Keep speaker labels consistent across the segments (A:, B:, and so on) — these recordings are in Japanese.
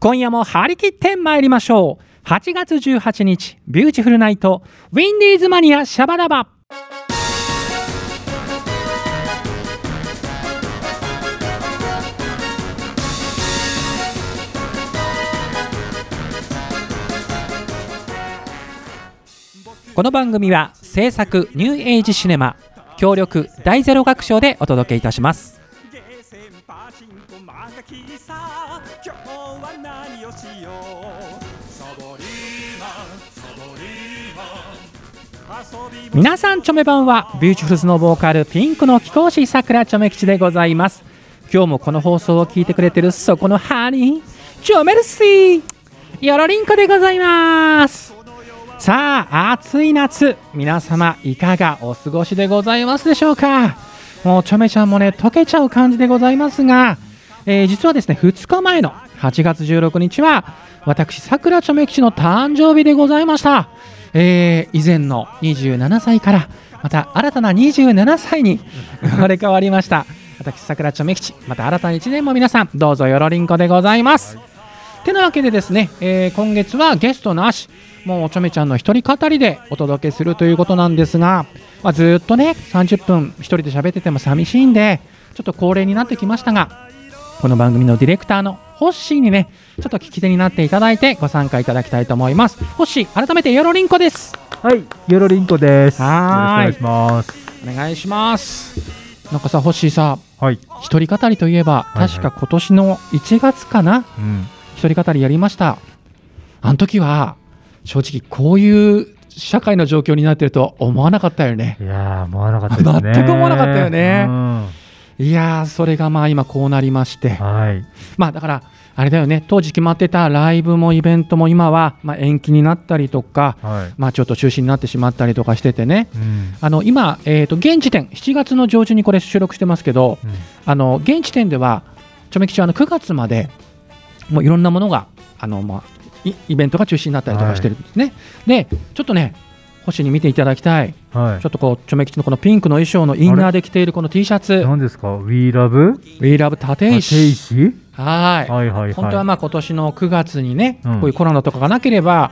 A: 今夜も張り切って参りましょう。8月18日ビューティフルナイトウィンディーズマニアシャバダバ。この番組は制作ニューエイジシネマ協力第ゼロ楽章でお届けいたします。皆さんチョメばんはビューティフルズのボーカルピンクの貴公子さくらチョメ吉でございます。今日もこの放送を聞いてくれてるそこのハニーチョメルシーよろりんこでございます。さあ暑い夏皆様いかがお過ごしでございますでしょうか？もうチョメちゃんもね溶けちゃう感じでございますが、えー実はですね2日前の8月16日は私さくらチョメ吉の誕生日でございました。えー以前の27歳からまた新たな27歳に生まれ変わりました。私桜ちょめ吉また新たな1年も皆さんどうぞよろりんこでございます。てなわけでですね、えー今月はゲストなしもうちょめちゃんの一人語りでお届けするということなんですが、まあ、ずっとね30分一人で喋ってても寂しいんでちょっと恒例になってきましたがこの番組のディレクターのホッシーにねちょっと聞き手になっていただいてご参加いただきたいと思いますホッシー改めてよろりんこです
B: はい、よろりんこです。
A: はーい
B: よろしくお願いします。
A: お願いしますなんかさホッシーさ
B: はい。
A: 一人語りといえば、
B: はいはい
A: 確か今年の1月かな？
B: うん。
A: 一人語りやりましたあの時は正直こういう社会の状況になってるとは思わなかったよね
B: いやー、思わなかったね。
A: 全く思わなかったよね
B: うん
A: いやーそれがまあ今こうなりまして。
B: はい。
A: まあだからあれだよね。当時決まってたライブもイベントも今はまあ延期になったりとか
B: はい。
A: まあちょっと中止になってしまったりとかしててね。
B: うん。
A: あの今、えー、と現時点7月の上旬にこれ収録してますけど
B: うん。
A: あの現時点ではチョメ吉はあの9月までもういろんなものがあの、まあ、イイベントが中止になったりとかしてるんですね、でちょっとね星に見ていただきたい
B: はい
A: ちょ。っとこうチョメ吉のこのピンクの衣装のインナーで着ているこの T シャツ
B: 何ですか ?We Love?
A: We Love 立
B: 立
A: 石
B: 石
A: はい
B: はいはいはい。
A: 本当はまあ今年の9月にね、
B: うん
A: こういうコロナとかがなければ、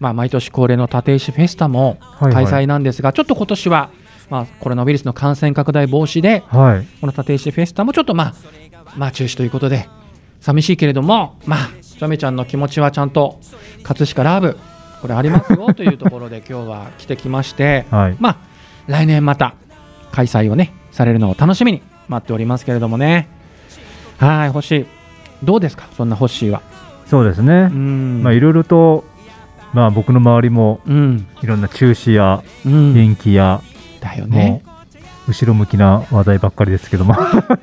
A: まあ、毎年恒例の立石フェスタも
B: はいはい
A: 開催なんですが、ちょっと今年は、まあ、コロナウイルスの感染拡大防止で
B: はい。
A: この立石フェスタもちょっとまあ、まあ、中止ということで寂しいけれどもまあちょめちゃんの気持ちはちゃんと葛飾ラブこれありますよというところで今日は来てきまして
B: はい。
A: まあ来年また開催をねされるのを楽しみに待っておりますけれどもね。はい星どうですか？そんなホッシーは。
B: そうですね。
A: う。ん。
B: まあ、いろいろと、まあ、僕の周りも、
A: うん。
B: いろんな中止や
A: うん。
B: 延期や、
A: だよ
B: も
A: ね
B: う、後ろ向きな話題ばっかりですけども。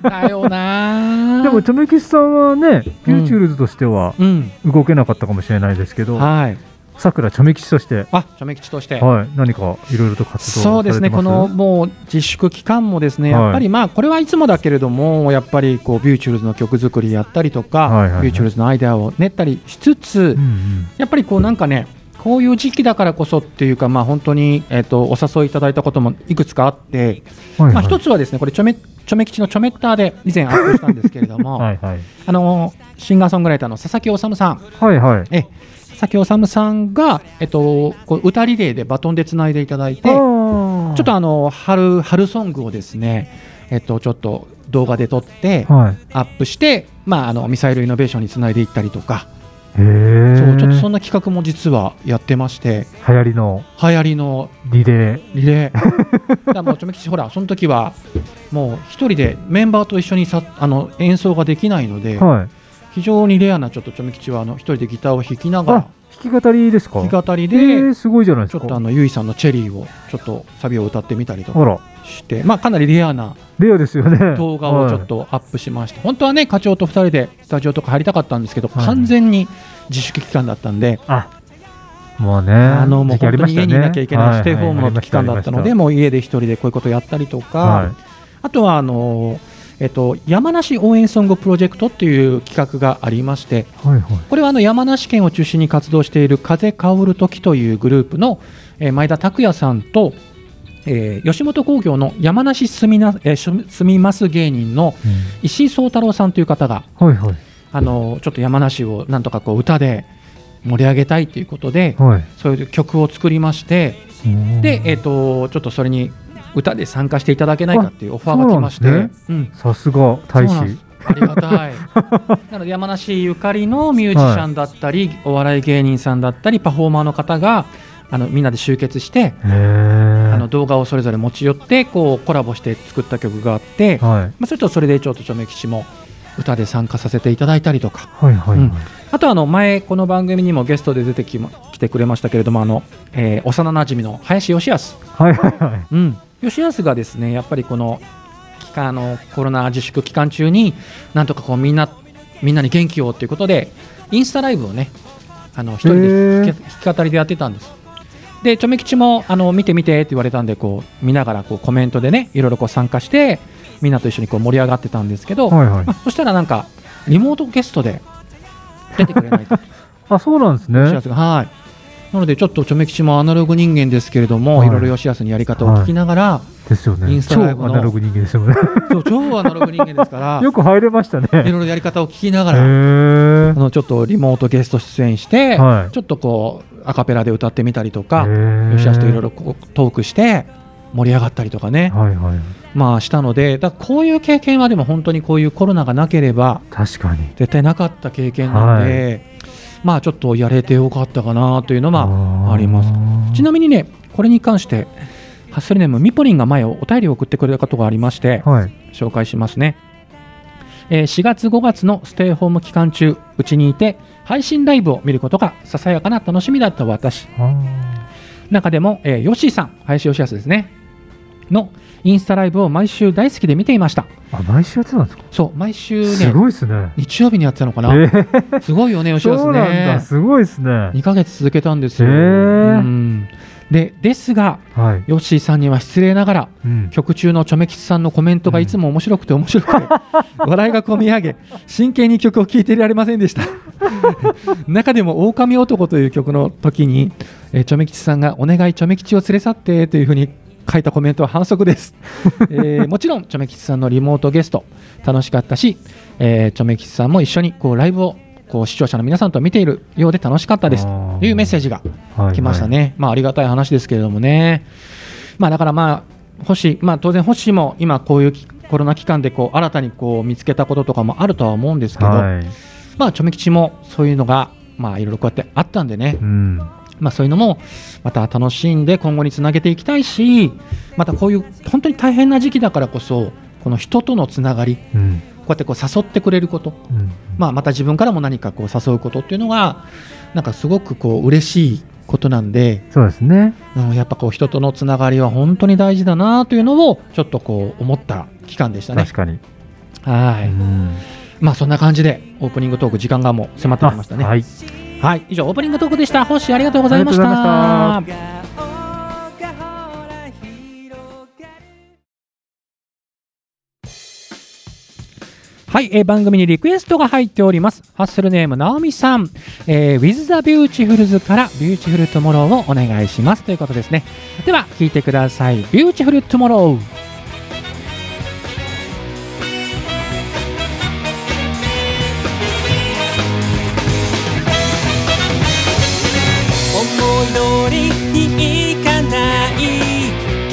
A: だよな。
B: でも、チョメ吉さんはね、ビューティフルズとしては
A: うん。
B: 動けなかったかもしれないですけど、
A: はい
B: さくらチョメ吉として、
A: あチョメ吉として。
B: はい、何かいろいろと活動
A: そうですね、このもう自粛期間もですね、
B: はい。
A: やっぱりまあこれはいつもだけれども、やっぱりこうビューティフルズの曲作りやったりとか、
B: はいはいはい。
A: ビューティフルズのアイデアを練ったりしつつ、
B: うんうん。
A: やっぱりこうなんかね、こういう時期だからこそっていうか、まあ本当にえっとお誘いいただいたこともいくつかあって、
B: はい
A: まあ一つはですね、これちょめちょめ吉のちょめったーで以前アップしたんですけれども、
B: はいはい。
A: あのシンガーソングライターの佐々木修さん。
B: はいはい。
A: え佐々木修さんが、えっと、こう歌リレーでバトンでつないでいただいて、
B: ちょ
A: っとあの春春ソングをですね、えっと、ちょっと動画で撮って
B: はい。
A: アップして、まあ、あのミサイルイノベーションにつないでいったりとか、そうちょっとそんな企画も実はやってまして
B: 流行りの
A: 流行りの
B: リレー。
A: リレー。だもうちょめきちほらその時はもう一人でメンバーと一緒にさあの演奏ができないので、
B: はい
A: 非常にレアなちょっとちょめきちはあの一人でギターを弾きながら
B: あ弾き語りですか？
A: 弾き語り
B: え
A: で、
B: ー、すごいじゃないですか。
A: ちょっとあのゆいさんのチェリーをちょっとサビを歌ってみたりとかして、まあ、かなりレアな
B: レアですよね。
A: 動画をちょっとアップしました、本当はね課長と2人でスタジオとか入りたかったんですけど、
B: はい。
A: 完全に自粛期間だったんで、
B: あもうね
A: あのもう本当に家にいなきゃいけないステイホームの期間だったので、もう家で一人でこういうことやったりとか、
B: はい。
A: あとはあの、えっと、山梨応援ソングプロジェクトっていう企画がありまして
B: はいはい。
A: これはあの山梨県を中心に活動している風薫る時というグループの、えー前田拓也さんと、えー吉本興業の山梨住みな、えーし住みます芸人の
B: うん。
A: 石井壮太郎さんという方が
B: はいはい。
A: あのちょっと山梨をなんとかこう歌で盛り上げたいということで、
B: はい。
A: そういう曲を作りまして、
B: うん。
A: で、えっ、と、ちょっとそれに歌で参加していただけないかっていうオファーが来まして、
B: さすが大使
A: す。ありがたい。なので山梨ゆかりのミュージシャンだったり、お笑い芸人さんだったり、パフォーマーの方があのみんなで集結して。あの動画をそれぞれ持ち寄ってこうコラボして作った曲があって、ま
B: はい。
A: あ、ちょっとそれでちょっとちょめきちも歌で参加させていただいたりとか。
B: はいはいはい。
A: うんあとあの前この番組にもゲストで出てき,、ま、来てくれましたけれどもあの、えー幼なじみの林義康
B: はいはいはい。
A: うん、吉安がですねやっぱりこの期間あのコロナ自粛期間中になんとかこうみんなみんなに元気をということでインスタライブをねあの一人で弾き語りでやってたんです。でちょめ吉もあの見て見てって言われたんでこう見ながらこうコメントでねいろいろこう参加してみんなと一緒にこう盛り上がってたんですけど、
B: はいはい
A: まあ、そしたらなんかリモートゲストで出てくれないと
B: あ、そうなんですね
A: 吉安。がはいなのでちょっとちょめ吉もアナログ人間ですけれども、
B: はい
A: い、ろいろ吉安にやり方を聞きながら、
B: ですよね。
A: インスタ
B: 超
A: ライブの
B: アナログ人間ですよね。
A: そう超アナログ人間ですから
B: よく入れましたね。
A: いろいろやり方を聞きながら、
B: へ
A: あ
B: え。
A: のちょっとリモートゲスト出演して、
B: はい
A: ちょっとこうアカペラで歌ってみたりとか、
B: へー
A: 吉安といろいろこうトークして盛り上がったりとかね、
B: はいはい。
A: まあしたので、だこういう経験はでも本当にこういうコロナがなければ
B: 確かに。
A: 絶対なかった経験なんで、まあちょっとやれてよかったかなというのはあります。ちなみにね、これに関して、ハッスルネームミポリンが前お便りを送ってくれたことがありまして、
B: はい。
A: 紹介しますね、えー4月5月のステイホーム期間中うちにいて配信ライブを見ることがささやかな楽しみだった私。
B: あ
A: 中でも、えー、ヨッシーさん林義康ですね。のインスタライブを毎週大好きで見ていました
B: ーあ、毎週やってたんですか？
A: そう毎週
B: す
A: ね
B: ごいですね。
A: 日曜日にやってたのか
B: え
A: な、
B: ー
A: すごいよね吉
B: そう
A: 康
B: なんだ。
A: ね
B: すごいですね。
A: 2ヶ月続けたんですよ、
B: へー
A: うんでですが
B: はい。
A: ヨッシーさんには失礼ながら
B: うん。
A: 曲中のチョメ吉さんのコメントがいつも面白くて面白くて、笑いがこみ上げ真剣に曲を聴いていられませんでした 中でも「狼男」という曲の時に、えー、チョメ吉さんが「お願いチョメ吉を連れ去って」というふうに書いたコメントは反則です、えーもちろんチョメ吉さんのリモートゲスト楽しかったし、えーチョメ吉さんも一緒にこうライブをこう視聴者の皆さんと見ているようで楽しかったです。というメッセージが
B: はい。
A: 来ましたね、まあありがたい話ですけれどもね、まあだからまあ星、まあ当然星も今こういうきコロナ期間でこう新たにこう見つけたこととかもあるとは思うんですけど、
B: はい。
A: まあチョメ吉もそういうのがまあいろいろこうやってあったんでね、
B: うん。
A: まあそういうのもまた楽しんで今後につなげていきたいし、またこういう本当に大変な時期だからこそこの人とのつながり、こ
B: うん。
A: うやってこう誘ってくれること、
B: うん。
A: まあまた自分からも何かこう誘うことっていうのがなんかすごくこう嬉しいことなんで。
B: そうですね。
A: うん、やっぱこう人とのつながりは本当に大事だなというのをちょっとこう思った期間でしたね
B: 確。かに。
A: はい、
B: うん
A: まあそんな感じでオープニングトーク時間がもう迫ってきましたね。
B: あ
A: はい、
B: はい。
A: 以上オープニングトークでした。星ありがとうございました。はい、えー番組にリクエストが入っております。ハッスルネーム、ナオミさん、えー、With the Beautifuls から Beautiful Tomorrow をお願いしますということですね。では、聞いてください。Beautiful Tomorrow。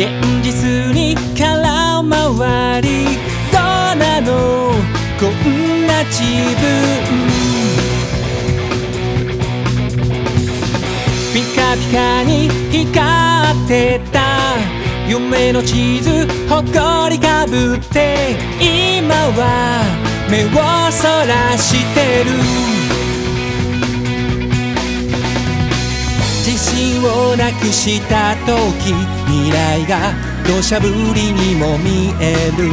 C: 現実に空回り。どうなの？こんな自分。ピカピカに光ってた。夢の地図ほこりかぶって。今は目をそらしてる。をなくした時未来が土砂降りにも見える。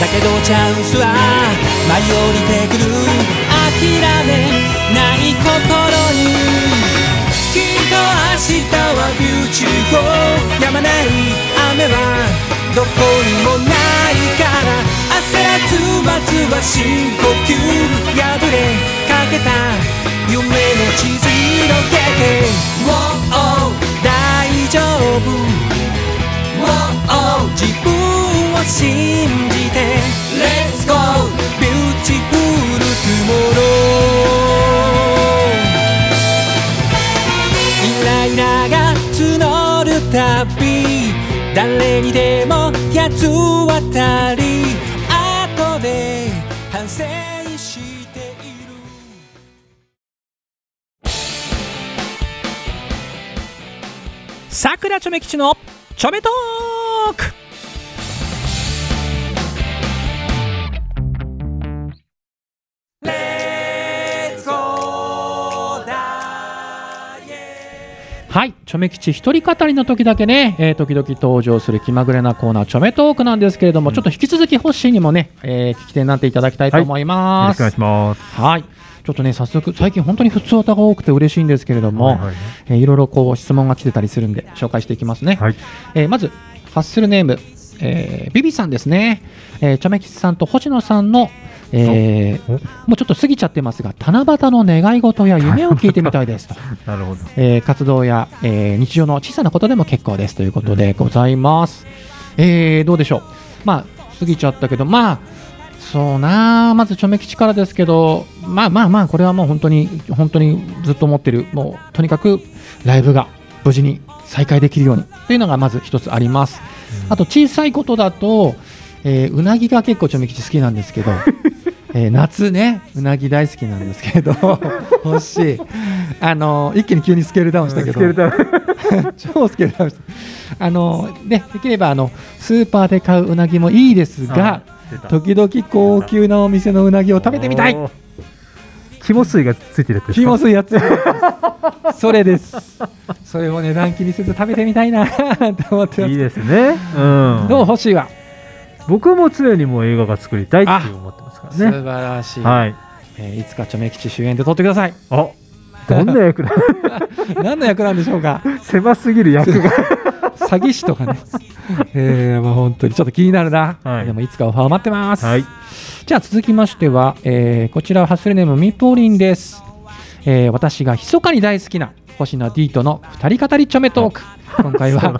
C: だけどチャンスは舞い降りてくる。諦めない心に。きっと明日はビューチフォー止まない雨はどこにもない。から焦らずまずは深呼吸破れかけた夢の地図広げて Wow 大丈夫 Wow 自分を信じて Let's go! Beautiful び誰にでも八つ渡り。後で反省している。
A: さくらちょめ吉のちょめトーク。はい、ちょめ吉一人語りの時だけね、えー時々登場する気まぐれなコーナー、ちょめトークなんですけれども、ちょっと引き続きホッシーにもね、えー聞き手になっていただきたいと思い
B: よ
A: ます。
B: ろしくお願いします。
A: はい。ちょっとね、早速、最近本当に普通歌が多くて嬉しいんですけれども、
B: はいはいはい
A: えーいろいろこう質問が来てたりするんで、紹介していきますね。
B: はい。
A: えーまず、ハッスルネーム、えービビさんですね。えー、チョメキスさんと星野さんの、えー
B: お？
A: もうちょっと過ぎちゃってますが、七夕の願い事や夢を聞いてみたいですと。
B: なるほど。
A: えー活動や、えー日常の小さなことでも結構ですということでございます。えーどうでしょう？まあ、過ぎちゃったけど、まあ、そうなあまず、チョメ吉からですけど、まあまあまあ、これはもう本当に、本当にずっと思ってる、もうとにかくライブが無事に再開できるようにというのがまず一つあります。あと、小さいことだと、えーうなぎが結構チョメ吉好きなんですけど、えー夏ね、うなぎ大好きなんですけど、欲しい。あの一気に急にスケールダウンしたけど、
B: スケルトン
A: 超スケールダウンした。あのね、できればあのスーパーで買ううなぎもいいですが、時々高級なお店のうなぎを食べてみたい。
B: 肝水がついてるやつですか？
A: 気もすいやつ。それです。それを値段気にせず食べてみたいなって思ってます。
B: いいですね。うん。
A: どう欲しいわ。
B: 僕も常にもう映画が作りたいって思ってますね。
A: 素晴らしい。
B: はい。
A: えーいつかチョメ吉主演で撮ってください。
B: あ、どんな役だ
A: 何の役なんでしょうか。
B: 狭すぎる役が。
A: 詐欺師とかね。えー、まあ本当にちょっと気になるな。
B: はい
A: でもいつかオファー待ってます。
B: はい。
A: じゃあ続きましては、えーこちらはハッスルネームみぽりんです、えー私が密かに大好きな星野 D との二人語りちょめトーク。今回は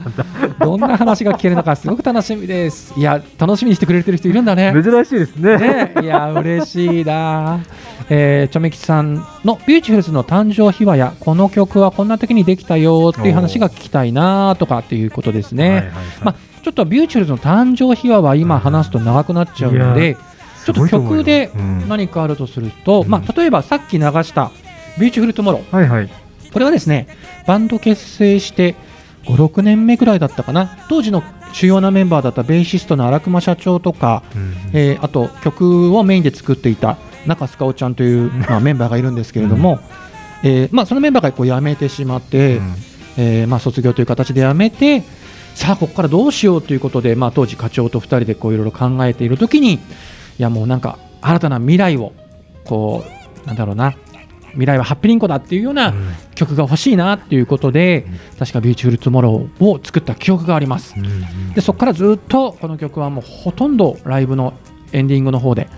A: どんな話が聞けるのかすごく楽しみです。いや楽しみにしてくれてる人いるんだね。
B: 珍しいですね。
A: ね、いや嬉しいな、えー、チョメ吉さんのビューティフルズの誕生秘話やこの曲はこんな時にできたよっていう話が聞きたいなとかっていうことですね、
B: はいはいはい。
A: まあ、ちょっとビューティフルズの誕生秘話は今話すと長くなっちゃうの
B: い
A: で、ちょっと曲で何かあるとすると、
B: うん
A: まあ、例えばさっき流した「ビューティフルトゥモロー
B: はいはい。
A: これはですねバンド結成して56年目ぐらいだったかな。当時の主要なメンバーだったベーシストの荒熊社長とか、
B: うん
A: えーあと曲をメインで作っていた中須香織ちゃんという、まあ、メンバーがいるんですけれども、えーまあ、そのメンバーがこう辞めてしまって、
B: うん。
A: えーまあ、卒業という形で辞めてさあここからどうしようということで、まあ、当時課長と2人でこういろいろ考えているときにいやもうなんか新たな未来をこうなんだろうな未来はハッピーリンコだっていうような曲が欲しいなっていうことで、確か「ビューティフルトゥモローを作った記憶があります。
B: うんうん。
A: でそこからずっとこの曲はもうほとんどライブのエンディングの方で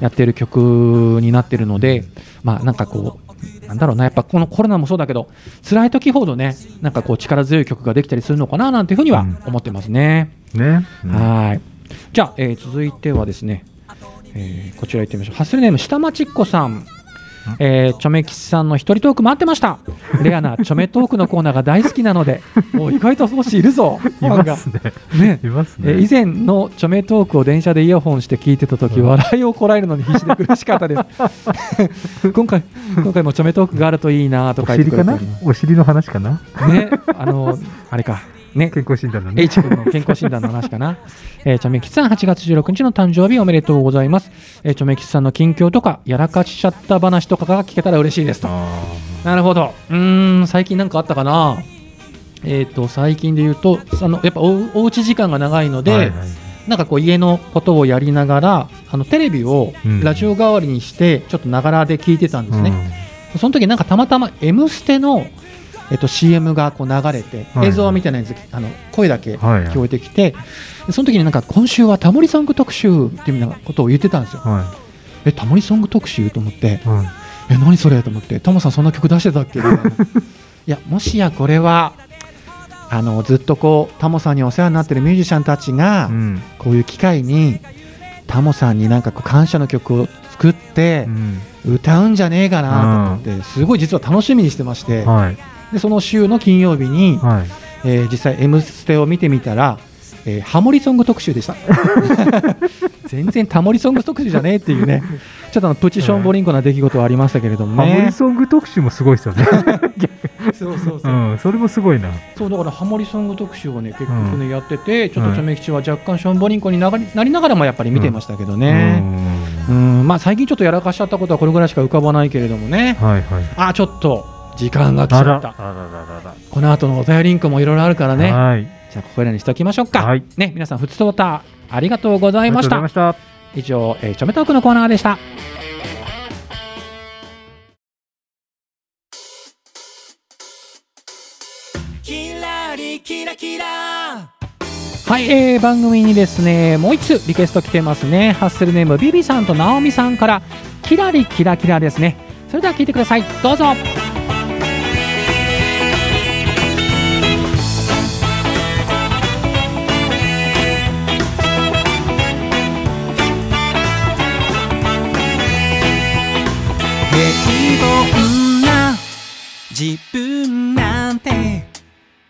A: やってる曲になってるのでまあなんかこうなんだろうなやっぱこのコロナもそうだけど辛い時ほどねなんかこう力強い曲ができたりするのかななんていうふうには思ってますね。
B: ね。うん。
A: はい。じゃあ、えー続いてはですね、えーこちら行ってみましょう。ハッスルネーム下町っ子さんえー、チョメキスさんの一人トーク待ってました。レアなチョメトークのコーナーが大好きなので お意外と少しいるぞフ
B: い
A: ァンが。
B: ますね。
A: ね
B: います
A: え
B: ね。
A: ー以前のチョメトークを電車でイヤホンして聞いてた時、
B: うん。
A: 笑いをこらえるのに必死で苦しかったです。今回今回もチョメトークがあるといいなと
B: お
A: か言って
B: お尻の話かな？
A: すね。あのあれかね
B: 健康診断のね。
A: H 君の健康診断の話かな。えー、チョメキスさん8月16日の誕生日おめでとうございます。えー、チョメキスさんの近況とかやらかしちゃった話とかが聞けたら嬉しいですと。
B: あ
A: なるほど。うーん、最近なんかあったかな。えっ、と、最近で言うと、あのやっぱおおうち時間が長いので、
B: ーはいはい
A: なんかこう家のことをやりながら、あのテレビを
B: うん
A: ラジオ代わりにして、ちょっとながらで聞いてたんですね。その時なんかたまたま「M ステの」えっと、CM がこう流れて、
B: はい
A: 映像は見てないんですあの声だけ
B: はい
A: 聞こえてきて、でその時になんか今週はタモリソング特集っていうようなことを言ってたんですよ。
B: は
A: えタモリソング特集と思って
B: い。はい。
A: え何それと思ってタモさんそんな曲出してたっけ？みたいな いやもしやこれはあのずっとこうタモさんにお世話になってるミュージシャンたちが、
B: うん。
A: こういう機会にタモさんになんかこう感謝の曲を作って
B: う、ん
A: 歌うんじゃねえかなと思って、すごい実は楽しみにしてまして、
B: はい。
A: でその週の金曜日に、
B: はい。
A: えー実際「M ステ」を見てみたら、えーハモリソング特集でした。全然タモリソング特集じゃねえっていうね。ちょっとあのプチションボリンコな出来事はありましたけれども
B: ハモリ
A: ね
B: ソング特集もすごいですよね。
A: そうそう
B: う。ん、それもすごいな。
A: そうだからハモリソング特集をね結局ね、やっててちょっとチョメ吉は若干ションボリンコにながりなりながらもやっぱり見てましたけどね、うん。まあ最近ちょっとやらかしちゃったことはこれぐらいしか浮かばないけれどもね。
B: うんはいはい。
A: あちょっと時間が来ちゃった。
B: あら。ららら
A: この後のお便りリンクもいろいろあるからね。
B: はい。
A: じゃあここらにしときましょうか、
B: はい。
A: ね皆さんふつとたありがとうござ
B: あ
A: いました。
B: りがとうございました。
A: 以上、えー、チョメトークのコーナーでした。
C: キラリキラキラ。
A: はい、えー、番組にですねもう一つリクエスト来てますね。ハッスルネームビビさんとナオミさんからキラリキラキラですね。それでは聞いてください。どうぞ
C: 平凡な自分なんて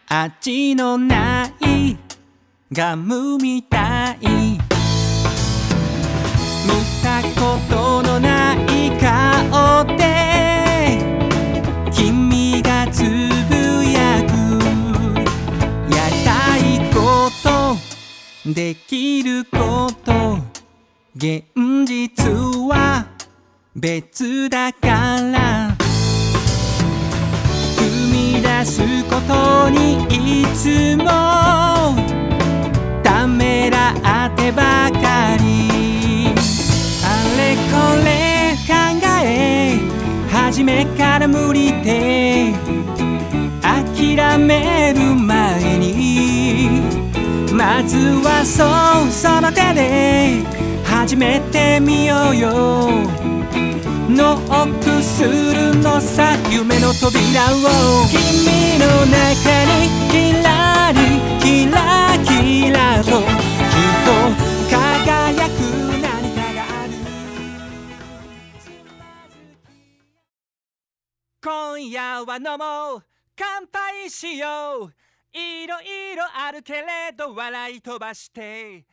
C: 味のないガムみたい。見たことのない顔で君がつぶやくやりたいことできること現実は別だから。踏み出すことにいつもためらってばかり。あれこれ考え初めから無理で。諦める前に。まずはそうその手で始めてみようよ。ノックするのさ夢の扉を君の中にキラリキラキラときっと輝く何かがある今夜は飲もう乾杯しよういろいろあるけれど笑い飛ばして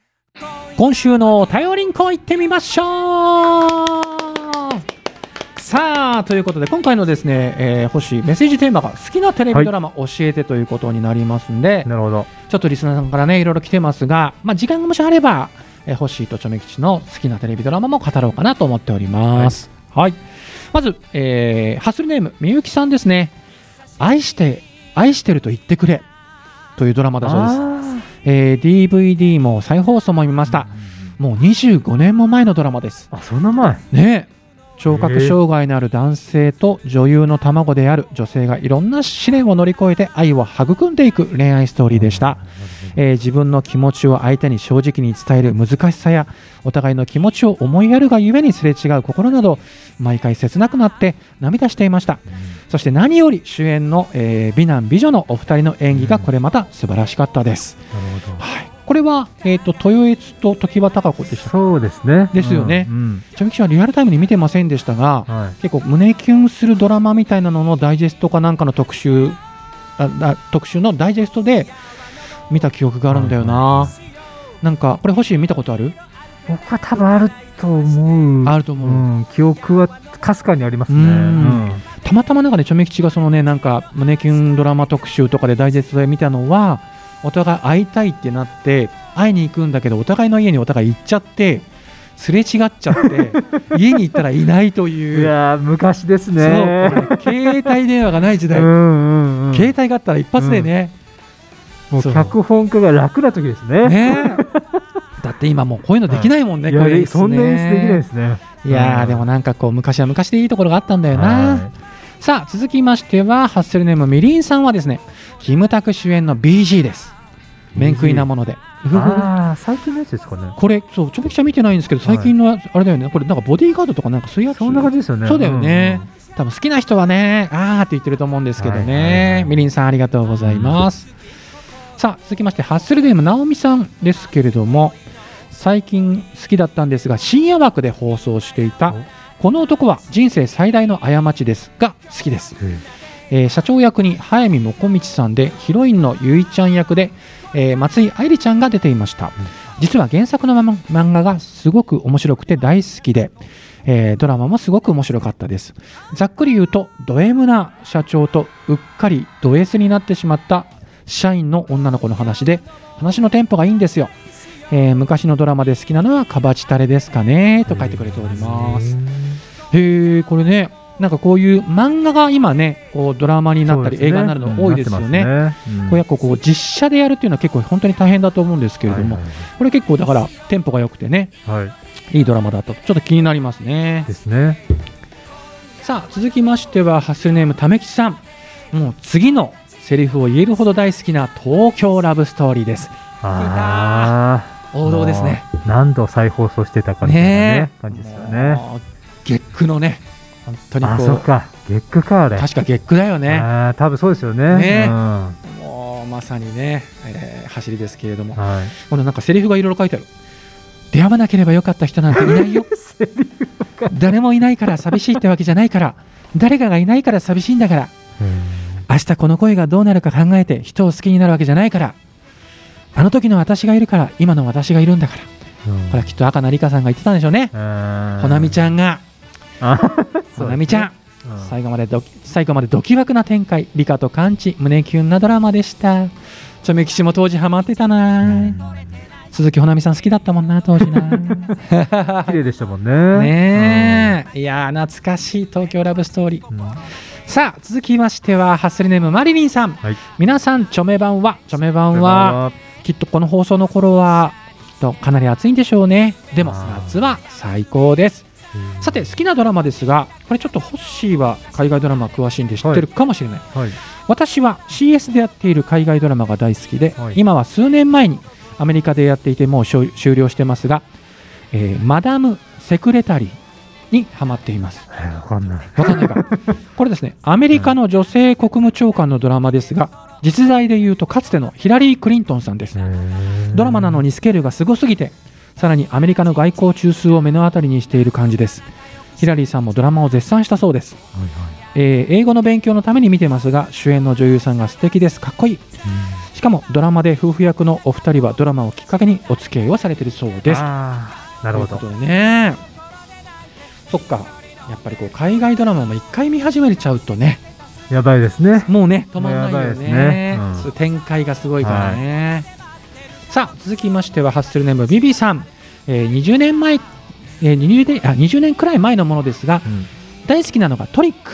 A: 今週のお便りんこ行ってみましょうさあということで今回のですね、えー、星メッセージテーマが好きなテレビドラマ教えてということになりますんで、
B: なるほど。
A: ちょっとリスナーさんからねいろいろ来てますが、まあ、時間がもしあれば、えー、星とチョメ吉の好きなテレビドラマも語ろうかなと思っております。はい、まず、えーハッスルネームみゆきさんですね。愛して愛してると言ってくれというドラマだそうです。
B: あ
A: えー DVD も再放送も見ました。もう25年も前のドラマです。
B: ーあ、そんな前。
A: ねえ聴覚障害のある男性と女優の卵である女性がいろんな試練を乗り越えて愛を育んでいく恋愛ストーリーでした。えー自分の気持ちを相手に正直に伝える難しさやお互いの気持ちを思いやるがゆえにすれ違う心など毎回切なくなって涙していました。そして何より主演の、えー美男美女のお二人の演技がこれまた素晴らしかったです。はい、これは、えー、と豊悦と常盤貴子でした
B: そうですね。
A: ですよね。
B: うん。うん
A: ちなみにはリアルタイムに見てませんでしたが
B: はい。
A: 結構胸キュンするドラマみたいなののダイジェストかなんかの特集ああ特集のダイジェストで見た記憶があるんだよな、なんかこれ星見たことある？
B: 僕は多分あると思う。
A: あると思う、
B: うん、記憶はかすかにありますね。
A: うん。
B: うん。
A: たまたまなんかねチョメ吉がそのねなんか胸キュンドラマ特集とかでダイジェストで見たのはお互い会いたいってなって会いに行くんだけどお互いの家にお互い行っちゃってすれ違っちゃって 家に行ったらいないと
B: い
A: いう
B: やー昔です
A: そう
B: ね。
A: 携帯電話がない時代、
B: うんうんうん。
A: 携帯があったら一発でね、そう
B: もう脚本家が楽な時ですね。
A: ねだって今もうこういうのできないもんね、
B: い。や
A: こういうね。
B: そんな演出できないですね。
A: いやでもなんかこう昔は昔でいいところがあったんだよな、
B: は
A: さあ続きましてはハッスルネームみりんさんはですねキムタク主演の BG です。面食いなもので。
B: ああ、最近のやつですかね。
A: これそうちょびきちゃん見てないんですけど最近のあれだよね。これなんかボディーガードとかなんかそういうやつ。
B: そんな感じですよね。
A: そうだよね、多分好きな人はねあーって言ってると思うんですけどね。
B: い
A: みりんさんありがとうございます、さあ続きましてハッスルネームなおみさんですけれども最近好きだったんですが深夜枠で放送していた
B: お
A: この男は人生最大の過ちですが好きです、
B: うん。
A: えー社長役に早見もこみちさんでヒロインのゆいちゃん役で、えー松井愛理ちゃんが出ていました、実は原作のまま漫画がすごく面白くて大好きで、えードラマもすごく面白かったです。ざっくり言うとド M な社長とうっかりド S になってしまった社員の女の子の話で話のテンポがいいんですよ、えー昔のドラマで好きなのはカバチタレですかねと書いてくれております。へえこれねなんかこういう漫画が今ねこうドラマになったり映画になるの多いですよね。こうやっぱこう実写でやるっていうのは結構本当に大変だと思うんですけれども、これ結構だからテンポが良くてね
B: はい。はいはい
A: ドラマだと。ちょっと気になりますね。
B: ですね。
A: さあ続きましてはハッスルネームためきちさん。もう次のセリフを言えるほど大好きな東京ラブストーリーです。
B: ああ。
A: 王道ですね。
B: 何度再放送してたかみたいなね感じですよね。
A: 月9のね本当に
B: あ、
A: こ
B: そうっか。月9かあれ。
A: 確か月9だよね。
B: あー多分そうですよね。
A: ね
B: うん。
A: もうまさにね、えー走りですけれども。
B: はい。
A: このなんかセリフがいろいろ書いてある。出会わなければよかった人なんていないよ。誰もいないから寂しいってわけじゃないから。誰かがいないから寂しいんだから。明日この恋がどうなるか考えて人を好きになるわけじゃないからあの時の私がいるから今の私がいるんだから。
B: うん。
A: これはきっと赤名理香さんが言ってたんでしょうね。
B: うん。
A: ほなみちゃんが。
B: あ
A: ほなみちゃん。
B: うん。
A: 最後までドキ最後までドキワクな展開理香とカンチ胸キュンなドラマでした。チョメキシも当時ハマってたな。鈴木ほなみさん好きだったもんな当時な。
B: 綺麗でしたもんね。
A: ねえ。いやー懐かしい東京ラブストーリー。
B: うん。うん
A: さあ続きましてはハッスルネームマリリンさん。
B: はい。
A: 皆さんチョメ版はチョメ版はきっとこの放送の頃はきっとかなり暑いんでしょうね。でも夏は最高です。
B: うん。
A: さて好きなドラマですがこれちょっとホッシーは海外ドラマ詳しいんで知ってるかもしれない、
B: はい。
A: 私は CS でやっている海外ドラマが大好きで、
B: はい。
A: 今は数年前にアメリカでやっていてもう終終了してますが、えーマダム・セクレタリーにハマっています。
B: えーわかんない。
A: わかんないか。これですねアメリカの女性国務長官のドラマですが実在で言うとかつてのヒラリー・クリントンさんです。ドラマなのにスケールがすごすぎてさらにアメリカの外交中枢を目の当たりにしている感じです。ヒラリーさんもドラマを絶賛したそうです、
B: はいはい。
A: えー英語の勉強のために見てますが主演の女優さんが素敵です。かっこいい。しかもドラマで夫婦役のお二人はドラマをきっかけにお付き合いをされているそうです。
B: なるほど。
A: ね。そっか。やっぱりこう海外ドラマも一回見始めちゃうとね
B: やばいですね。
A: もうね止まんないよね。
B: ね。うん。
A: 展開がすごいからね、さあ続きましてはハッスルネームビビさん、えー20年前、えー、20, 年あ20年くらい前のものですが
B: うん。
A: 大好きなのがトリック。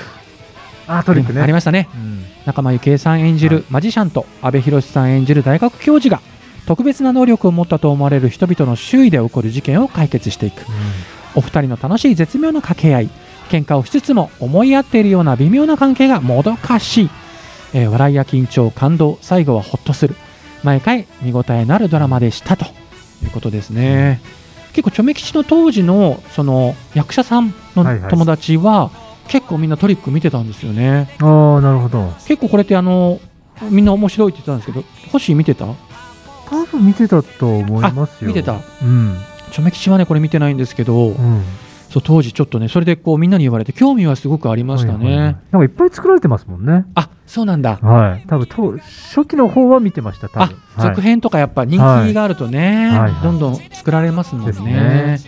B: あトリックね。
A: ありましたね。
B: うん。
A: 仲間由紀恵さん演じる、
B: はい。
A: マジシャンと阿部寛さん演じる大学教授が特別な能力を持ったと思われる人々の周囲で起こる事件を解決していく。お二人の楽しい絶妙な掛け合い喧嘩をしつつも思い合っているような微妙な関係がもどかしい、えー笑いや緊張感動最後はホッとする。毎回見応えのあるドラマでしたと。いうことですね、結構チョメ吉の当時のその役者さんの友達は結構みんなトリック見てたんですよね。
B: ああなるほど。
A: 結構これってあのみんな面白いって言ってたんですけど星見てた？
B: 多分見てたと思いますよ。
A: 見てた。
B: うん。
A: チョメ吉はねこれ見てないんですけど、
B: うん
A: そう当時ちょっとねそれでこうみんなに言われて興味はすごくありましたね、
B: はいはいはい。なんかいっぱい作られてますもんね。
A: あそうなんだ。
B: はい。多分と初期の方は見てました多
A: あ
B: 分
A: 続編とかやっぱ人気があるとね、
B: はい。はい
A: どんどん作られますもんね。
B: ね。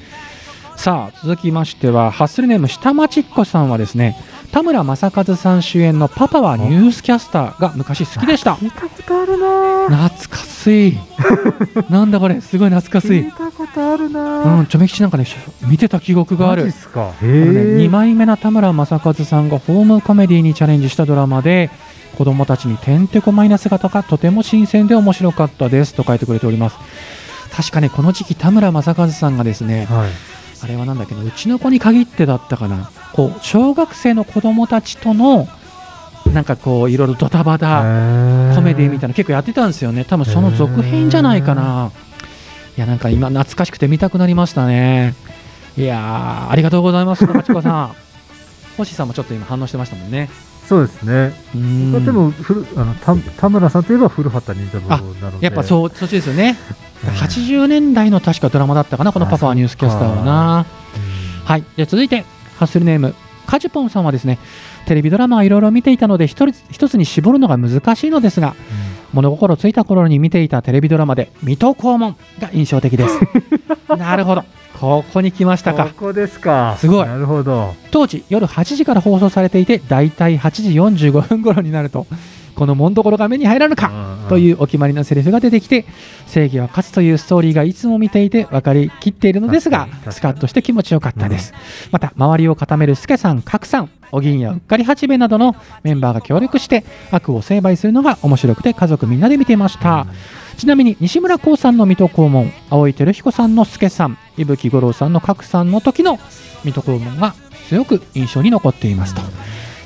A: さあ続きましてはハッスルネーム下町っ子さんはですね田村正和さん主演の「パパはニュースキャスター」が昔好きでした。
B: 聞いたことあるな。
A: 懐かしい。なんだこれすごい懐かしい。
B: 聞いたことあるな。
A: うんチョメ吉なんかね見てた記憶がある。
B: マジっすか？
A: ね、2
B: え。
A: 枚目な田村正和さんがホームコメディにチャレンジしたドラマで子供たちにてんてこまいな姿がとても新鮮で面白かったですと書いてくれております。確かねこの時期田村正和さんがですね
B: はい
A: あれはなんだっけなうちの子に限ってだったかな。こう小学生の子供たちとのなんかこういろいろドタバタコメディみたいな結構やってたんですよね。多分その続編じゃないかな。いやなんか今懐かしくて見たくなりましたね。いやーありがとうございます中地子さん。星さんもちょっと今反応してましたもんね。
B: そうですね。
A: うーん
B: でも古あの田田村さんといえば古畑任三郎なので。
A: やっぱそうそっちですよね。
B: うん
A: 80年代の確かドラマだったかなこの「パパはニュースキャスター」はな。
B: うん。
A: はい。じゃあ続いてハッスルネームカジュポンさんはですねテレビドラマはいろいろ見ていたので一人一つに絞るのが難しいのですが物心ついた頃に見ていたテレビドラマで水戸黄門が印象的です。なるほど。ここに来ましたか。
B: ここですか。
A: すごい。
B: なるほど。
A: 当時夜8時から放送されていてだいたい8時45分頃になるとこの門所が目に入らぬかと
B: う
A: いうお決まりのセリフが出てきて正義は勝つというストーリーがいつも見ていて分かりきっているのですがスカッとして気持ちよかったです、また周りを固める助さん角さんお銀やうっかり八兵衛などのメンバーが協力して悪を成敗するのが面白くて家族みんなで見ていました、ちなみに西村光さんの水戸黄門青井輝彦さんの助さん伊吹五郎さんの角さんの時の水戸黄門が強く印象に残っていますと、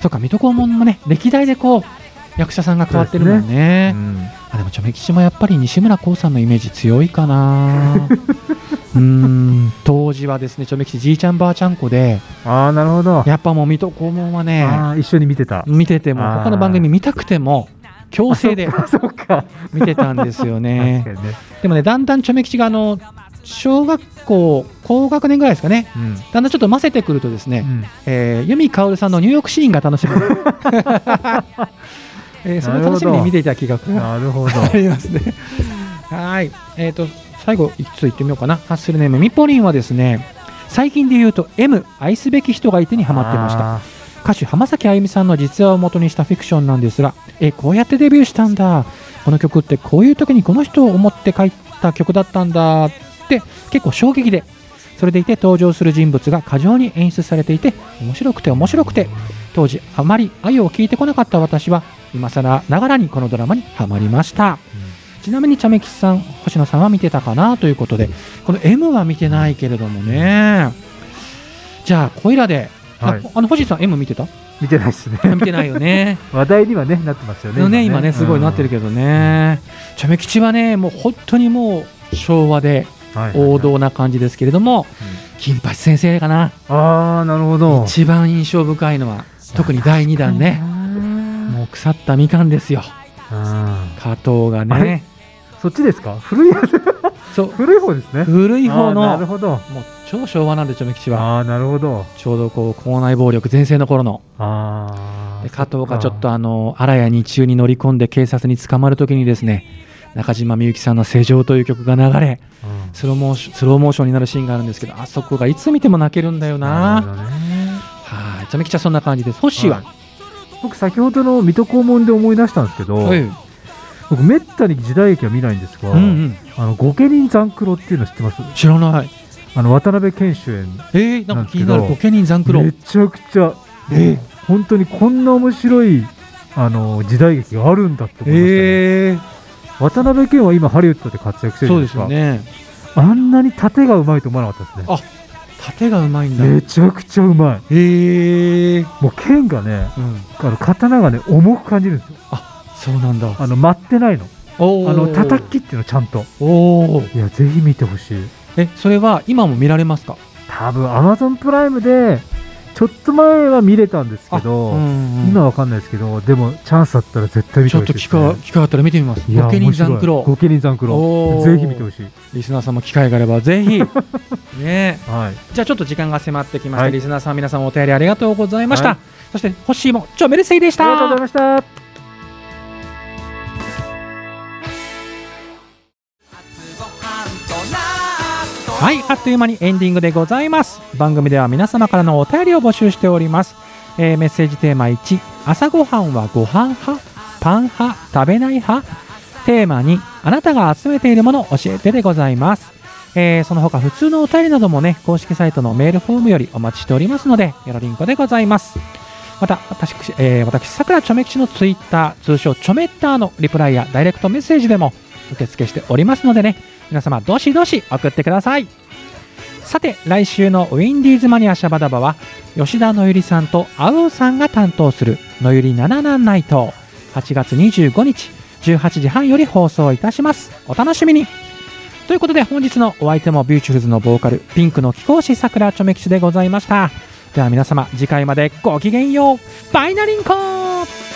A: そうか水戸黄門もね歴代でこう役者さんが変わってるもんね
B: うん
A: あでもチョメ吉もやっぱり西村光さんのイメージ強いかな うーん当時はですねチョメ吉じいちゃんばあちゃん子で
B: ああ、なるほど。
A: やっぱもう水戸黄門はね
B: 一緒に見てた。
A: 見てても他の番組見たくても強制で
B: あそうか。
A: 見てたんですよね
B: ね。
A: でもねだんだんチョメ吉があの小学校高学年ぐらいですかね
B: うん。
A: だんだんちょっと混ぜてくるとですね、
B: うん
A: えー由美かおるさんのニューヨークシーンが楽しみ、えーそれを楽しみに見ていた気が
B: なるほど。
A: ありますね。はい。えっ、と、最後、一つ言ってみようかな。ハッスルネーム、みぽりんはですね、最近で言うと M、愛すべき人がいてにハマってました。
B: あ
A: 歌手、浜崎あゆみさんの実話を元にしたフィクションなんですが、え、こうやってデビューしたんだ。この曲ってこういう時にこの人を思って書いた曲だったんだって結構衝撃で、それでいて登場する人物が過剰に演出されていて、面白くて面白くて、当時あまり愛を聞いてこなかった私は、今更ながらにこのドラマにハマりました。ちなみに茶目吉さん、星野さんは見てたかなということで、この M は見てないけれどもね。じゃあ、こいらで、あ
B: はい
A: あの星さん M 見てた？
B: 見てないですね。
A: 見てないよね。
B: 話題にはね、なってますよね。
A: ね今ね、すごいなってるけどね。茶目吉はね、もう本当にもう昭和で王道な感じですけれども、金八先生かな。
B: ああ、なるほど。
A: 一番印象深いのは、特に第2弾ね。もう腐ったみかんですよ。
B: あ
A: 加藤が
B: あ
A: ね
B: れ？そっちですか？古いやつ
A: そう、
B: 古い方ですね。
A: 古い方
B: あーなる
A: の、
B: ほど。
A: もう超昭和なんで、茶目吉は。
B: ああ、なるほど。
A: ちょうどこう、校内暴力全盛の頃の。
B: あ
A: 加藤がちょっとあの、荒谷日中に乗り込んで警察に捕まるときにですね、中島みゆきさんの「世情」という曲が流れ
B: うん
A: スローモーションスローモーションになるシーンがあるんですけどあそこがいつ見ても泣けるんだよな
B: るほどね
A: はいちゃめきちゃそんな感じです。ホッシーは、
B: はい。僕先ほどの水戸黄門で思い出したんですけど、
A: はい。
B: 僕めったに時代劇は見ないんですが、
A: うんうん、
B: あの御家人残九郎っていうの知ってます？
A: 知らない。
B: あの渡辺謙主演
A: えー、なんか気になる。御家人残九郎。
B: めちゃくちゃ
A: え
B: 本当にこんな面白いあの時代劇があるんだって思いましたね、
A: えー、
B: 渡辺謙は今ハリウッドで活躍してる
A: そうです
B: んですか
A: よね。
B: あんなに盾がうまいと思わなかったですね
A: 盾がうまいんだ。
B: めちゃくちゃうまい。
A: えー、
B: もう剣がね
A: うん。
B: あの刀がね重く感じるんですよ。
A: そうなんだ。
B: あの待ってないの。あの叩きっていうのちゃんと。
A: おお
B: いやぜひ見てほしい。
A: えそれは今も見られますか？
B: 多分アマゾンプライムでちょっと前は見れたんですけど、
A: うんうん
B: 今わかんないですけどでもチャンスあったら絶対見てほ
A: ちょっと機会機会あったら見てみます。御家人残九郎。
B: 面白い御家人残九
A: お
B: 郎
A: ー。
B: ぜひ見てほしい。
A: リスナーさんも機会があればぜひ。ね。
B: はい。
A: じゃあちょっと時間が迫ってきました、
B: はい。
A: リスナーさん皆さんお便りありがとうございました、
B: はい。
A: そしてホッシーも超メルセイでした。
B: ありがとうございました
A: はいあっという間にエンディングでございます。番組では皆様からのお便りを募集しております、えーメッセージテーマ1朝ごはんはご飯派パン派食べない派。テーマ2あなたが集めているものを教えてでございます。えーその他普通のお便りなどもね公式サイトのメールフォームよりお待ちしておりますのでよろりんこでございます。また私、えー私さくらちょめ吉のツイッター通称ちょめッターのリプライやダイレクトメッセージでも受付しておりますのでね皆様どしどし送ってください。さて来週のウィンディーズマニアシャバダバは吉田のゆりさんとあうさんが担当するのゆり7難ナイト8月25日18時半より放送いたします。お楽しみに。ということで本日のお相手もビューチュルズのボーカルピンクの貴公子さくらちょめ吉でございました。では皆様次回までごきげんよう。バイナリンコー